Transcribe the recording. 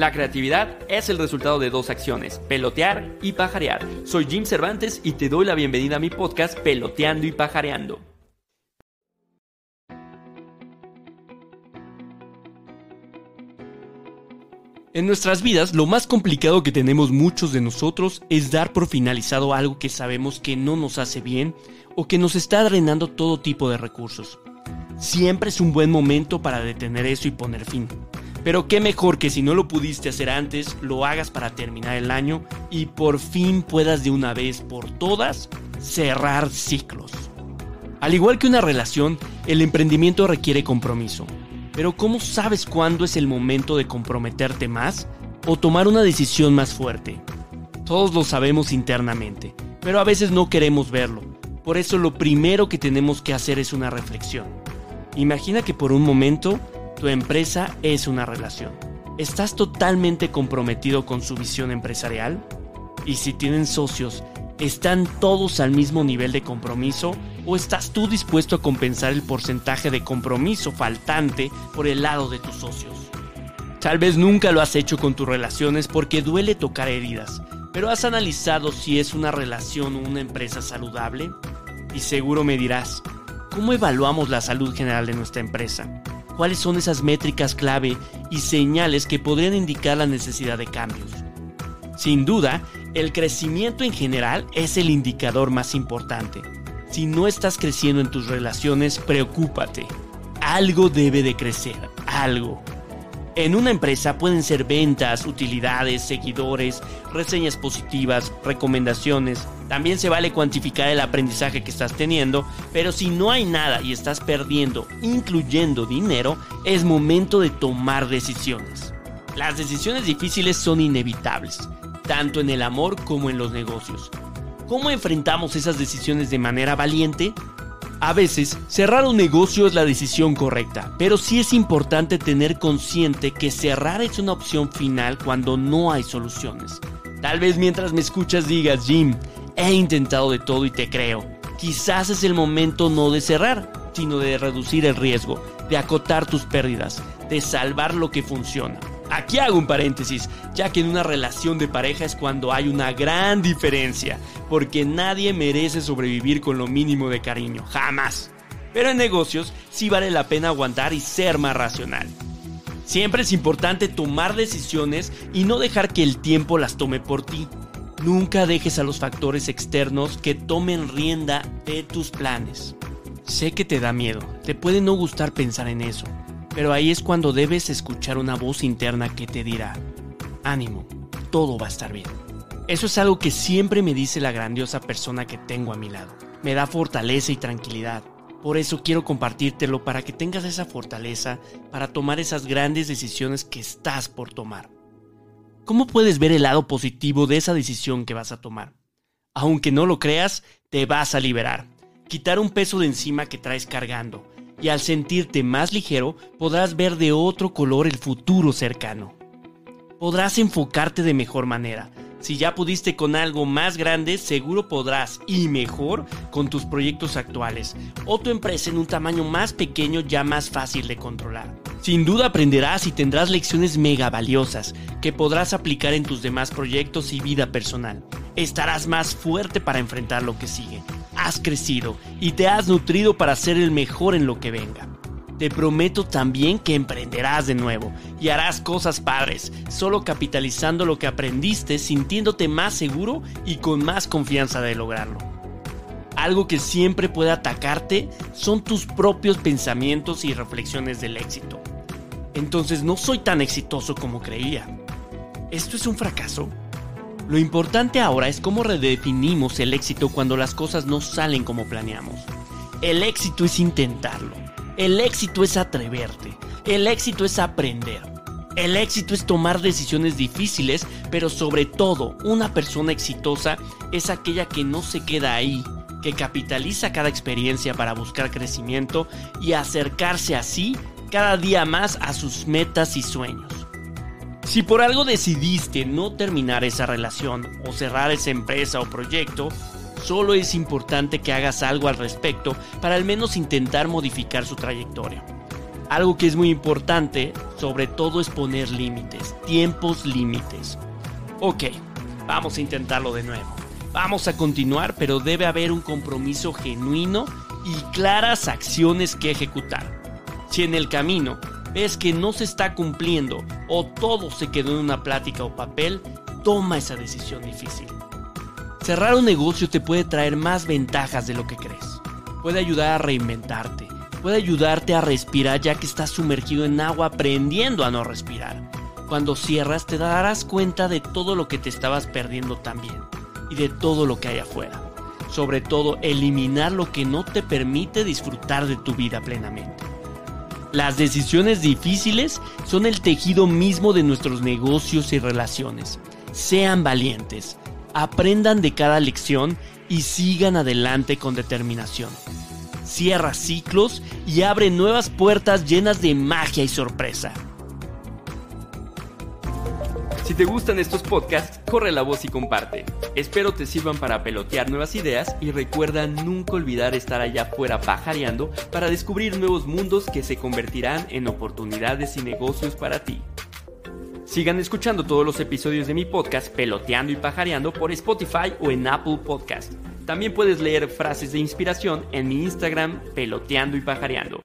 La creatividad es el resultado de dos acciones, pelotear y pajarear. Soy Jim Cervantes y te doy la bienvenida a mi podcast Peloteando y Pajareando. En nuestras vidas, lo más complicado que tenemos muchos de nosotros es dar por finalizado algo que sabemos que no nos hace bien o que nos está drenando todo tipo de recursos. Siempre es un buen momento para detener eso y poner fin. Pero qué mejor que si no lo pudiste hacer antes, lo hagas para terminar el año y por fin puedas de una vez por todas cerrar ciclos. Al igual que una relación, el emprendimiento requiere compromiso. Pero ¿cómo sabes cuándo es el momento de comprometerte más o tomar una decisión más fuerte? Todos lo sabemos internamente, pero a veces no queremos verlo. Por eso lo primero que tenemos que hacer es una reflexión. Imagina que por un momento tu empresa es una relación. ¿Estás totalmente comprometido con su visión empresarial? Y si tienen socios, ¿están todos al mismo nivel de compromiso ¿O estás tú dispuesto a compensar el porcentaje de compromiso faltante por el lado de tus socios? Tal vez nunca lo has hecho con tus relaciones porque duele tocar heridas, pero has analizado si es una relación o una empresa saludable? Y seguro me dirás, ¿cómo evaluamos la salud general de nuestra empresa? ¿Cuáles son esas métricas clave y señales que podrían indicar la necesidad de cambios? Sin duda, el crecimiento en general es el indicador más importante si no estás creciendo en tus relaciones, preocúpate. Algo debe de crecer, algo. En una empresa pueden ser ventas, utilidades, seguidores, reseñas positivas, recomendaciones. También se vale cuantificar el aprendizaje que estás teniendo, pero si no hay nada y estás perdiendo, incluyendo dinero, es momento de tomar decisiones. Las decisiones difíciles son inevitables, tanto en el amor como en los negocios. ¿Cómo enfrentamos esas decisiones de manera valiente? A veces, cerrar un negocio es la decisión correcta, pero sí es importante tener consciente que cerrar es una opción final cuando no hay soluciones. Tal vez mientras me escuchas digas, Jim, he intentado de todo y te creo. Quizás es el momento no de cerrar, sino de reducir el riesgo, de acotar tus pérdidas, de salvar lo que funciona. Aquí hago un paréntesis, ya que en una relación de pareja es cuando hay una gran diferencia, porque nadie merece sobrevivir con lo mínimo de cariño, jamás. Pero en negocios sí vale la pena aguantar y ser más racional. Siempre es importante tomar decisiones y no dejar que el tiempo las tome por ti. Nunca dejes a los factores externos que tomen rienda de tus planes. Sé que te da miedo, te puede no gustar pensar en eso, pero ahí es cuando debes escuchar una voz interna que te dirá, ánimo, todo va a estar bien. Eso es algo que siempre me dice la grandiosa persona que tengo a mi lado. Me da fortaleza y tranquilidad. Por eso quiero compartírtelo para que tengas esa fortaleza para tomar esas grandes decisiones que estás por tomar. ¿Cómo puedes ver el lado positivo de esa decisión que vas a tomar? Aunque no lo creas, te vas a liberar. Quitar un peso de encima que traes cargando y al sentirte más ligero podrás ver de otro color el futuro cercano. Podrás enfocarte de mejor manera. Si ya pudiste con algo más grande, seguro podrás, y mejor, con tus proyectos actuales, o tu empresa en un tamaño más pequeño ya más fácil de controlar. Sin duda aprenderás y tendrás lecciones mega valiosas que podrás aplicar en tus demás proyectos y vida personal. Estarás más fuerte para enfrentar lo que sigue has crecido y te has nutrido para ser el mejor en lo que venga. Te prometo también que emprenderás de nuevo y harás cosas padres, solo capitalizando lo que aprendiste, sintiéndote más seguro y con más confianza de lograrlo. Algo que siempre puede atacarte son tus propios pensamientos y reflexiones del éxito. Entonces no soy tan exitoso como creía. ¿Esto es un fracaso? Lo importante ahora es cómo redefinimos el éxito cuando las cosas no salen como planeamos. El éxito es intentarlo. El éxito es atreverte. El éxito es aprender. El éxito es tomar decisiones difíciles, pero sobre todo, una persona exitosa es aquella que no se queda ahí, que capitaliza cada experiencia para buscar crecimiento y acercarse así cada día más a sus metas y sueños. Si por algo decidiste no terminar esa relación o cerrar esa empresa o proyecto, solo es importante que hagas algo al respecto para al menos intentar modificar su trayectoria. Algo que es muy importante, sobre todo, es poner límites, tiempos límites. Ok, vamos a intentarlo de nuevo. Vamos a continuar, pero debe haber un compromiso genuino y claras acciones que ejecutar. Si en el camino ves que no se está cumpliendo o todo se quedó en una plática o papel, toma esa decisión difícil. Cerrar un negocio te puede traer más ventajas de lo que crees. Puede ayudar a reinventarte, puede ayudarte a respirar ya que estás sumergido en agua aprendiendo a no respirar. Cuando cierras te darás cuenta de todo lo que te estabas perdiendo también y de todo lo que hay afuera. Sobre todo, eliminar lo que no te permite disfrutar de tu vida plenamente. Las decisiones difíciles son el tejido mismo de nuestros negocios y relaciones. Sean valientes, aprendan de cada lección y sigan adelante con determinación. Cierra ciclos y abre nuevas puertas llenas de magia y sorpresa. Si te gustan estos podcasts, corre la voz y comparte. Espero te sirvan para pelotear nuevas ideas y recuerda nunca olvidar estar allá afuera pajareando para descubrir nuevos mundos que se convertirán en oportunidades y negocios para ti. Sigan escuchando todos los episodios de mi podcast Peloteando y Pajareando por Spotify o en Apple Podcast. También puedes leer frases de inspiración en mi Instagram Peloteando y Pajareando.